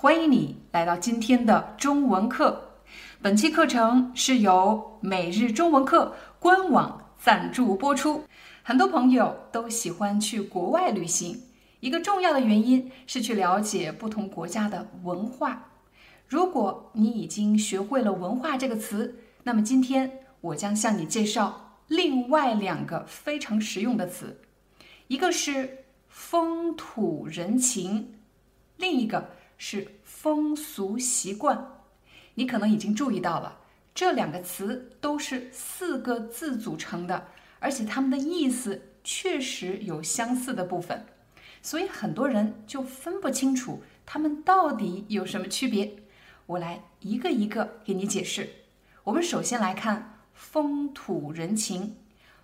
欢迎你来到今天的中文课。本期课程是由每日中文课官网赞助播出。很多朋友都喜欢去国外旅行，一个重要的原因是去了解不同国家的文化。如果你已经学会了“文化”这个词，那么今天我将向你介绍另外两个非常实用的词，一个是风土人情，另一个。是风俗习惯，你可能已经注意到了，这两个词都是四个字组成的，而且它们的意思确实有相似的部分，所以很多人就分不清楚它们到底有什么区别。我来一个一个给你解释。我们首先来看风土人情，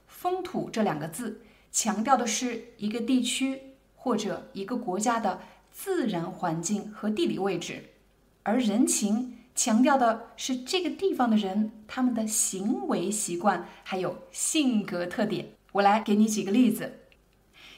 风土这两个字强调的是一个地区或者一个国家的。自然环境和地理位置，而人情强调的是这个地方的人他们的行为习惯还有性格特点。我来给你举个例子。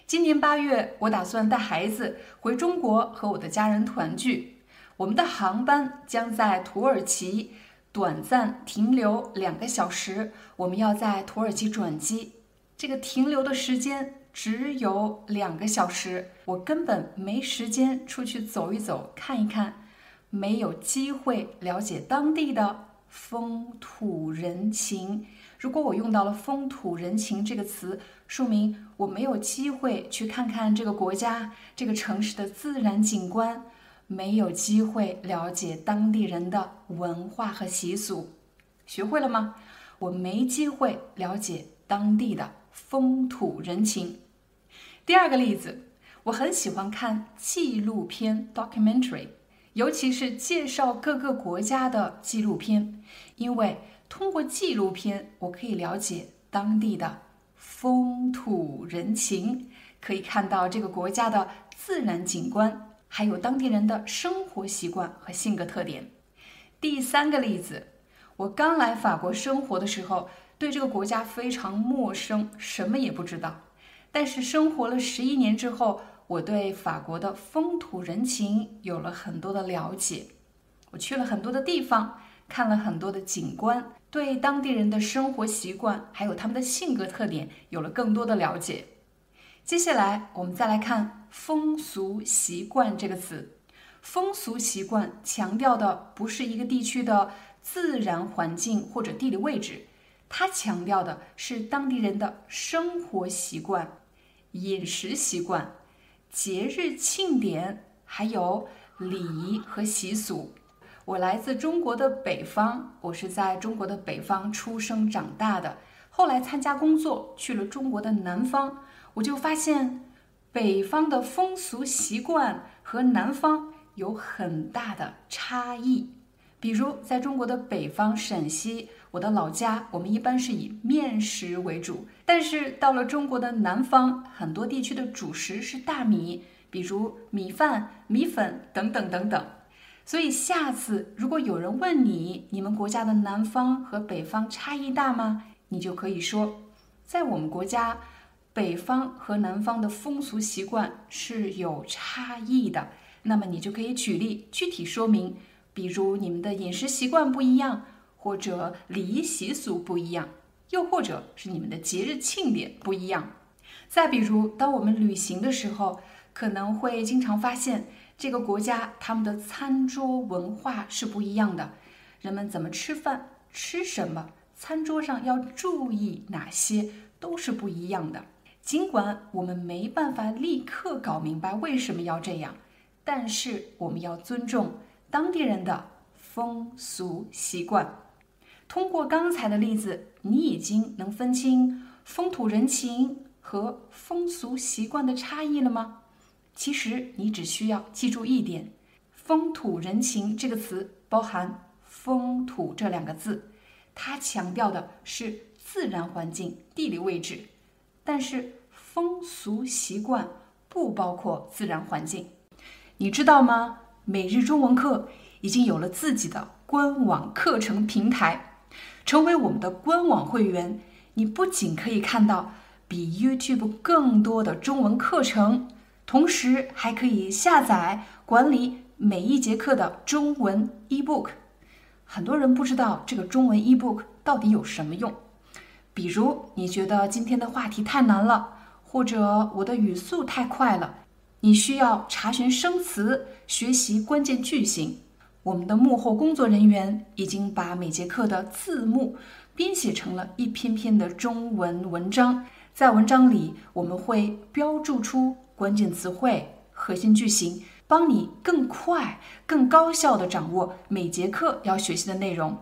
今年八月，我打算带孩子回中国和我的家人团聚。我们的航班将在土耳其短暂停留两个小时，我们要在土耳其转机。这个停留的时间。只有两个小时，我根本没时间出去走一走、看一看，没有机会了解当地的风土人情。如果我用到了“风土人情”这个词，说明我没有机会去看看这个国家、这个城市的自然景观，没有机会了解当地人的文化和习俗。学会了吗？我没机会了解当地的风土人情。第二个例子，我很喜欢看纪录片 （documentary），尤其是介绍各个国家的纪录片，因为通过纪录片，我可以了解当地的风土人情，可以看到这个国家的自然景观，还有当地人的生活习惯和性格特点。第三个例子，我刚来法国生活的时候，对这个国家非常陌生，什么也不知道。但是生活了十一年之后，我对法国的风土人情有了很多的了解。我去了很多的地方，看了很多的景观，对当地人的生活习惯还有他们的性格特点有了更多的了解。接下来，我们再来看“风俗习惯”这个词。风俗习惯强调的不是一个地区的自然环境或者地理位置。它强调的是当地人的生活习惯、饮食习惯、节日庆典，还有礼仪和习俗。我来自中国的北方，我是在中国的北方出生长大的。后来参加工作去了中国的南方，我就发现北方的风俗习惯和南方有很大的差异。比如在中国的北方陕西。我的老家，我们一般是以面食为主，但是到了中国的南方，很多地区的主食是大米，比如米饭、米粉等等等等。所以下次如果有人问你，你们国家的南方和北方差异大吗？你就可以说，在我们国家，北方和南方的风俗习惯是有差异的。那么你就可以举例具体说明，比如你们的饮食习惯不一样。或者礼仪习俗不一样，又或者是你们的节日庆典不一样。再比如，当我们旅行的时候，可能会经常发现这个国家他们的餐桌文化是不一样的，人们怎么吃饭、吃什么，餐桌上要注意哪些，都是不一样的。尽管我们没办法立刻搞明白为什么要这样，但是我们要尊重当地人的风俗习惯。通过刚才的例子，你已经能分清风土人情和风俗习惯的差异了吗？其实你只需要记住一点：风土人情这个词包含“风土”这两个字，它强调的是自然环境、地理位置，但是风俗习惯不包括自然环境。你知道吗？每日中文课已经有了自己的官网课程平台，成为我们的官网会员，你不仅可以看到比 YouTube 更多的中文课程，同时还可以下载管理每一节课的中文 eBook。很多人不知道这个中文 eBook 到底有什么用，比如你觉得今天的话题太难了，或者我的语速太快了。你需要查询生词，学习关键句型。我们的幕后工作人员已经把每节课的字幕编写成了一篇篇的中文文章，在文章里我们会标注出关键词汇、核心句型，帮你更快、更高效地掌握每节课要学习的内容。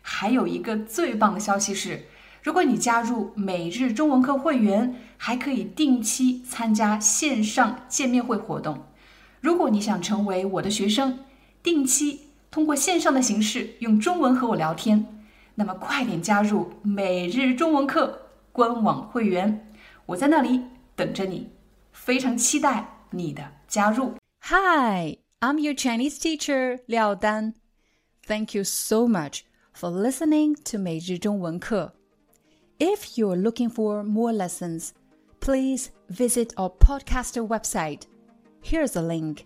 还有一个最棒的消息是。如果你加入每日中文课会员，还可以定期参加线上见面会活动。如果你想成为我的学生，定期通过线上的形式用中文和我聊天，那么快点加入每日中文课官网会员，我在那里等着你，非常期待你的加入。Hi, I'm your Chinese teacher Liao Dan. Thank you so much for listening to 每日中文课。If you're looking for more lessons, please visit our podcaster website. Here's a link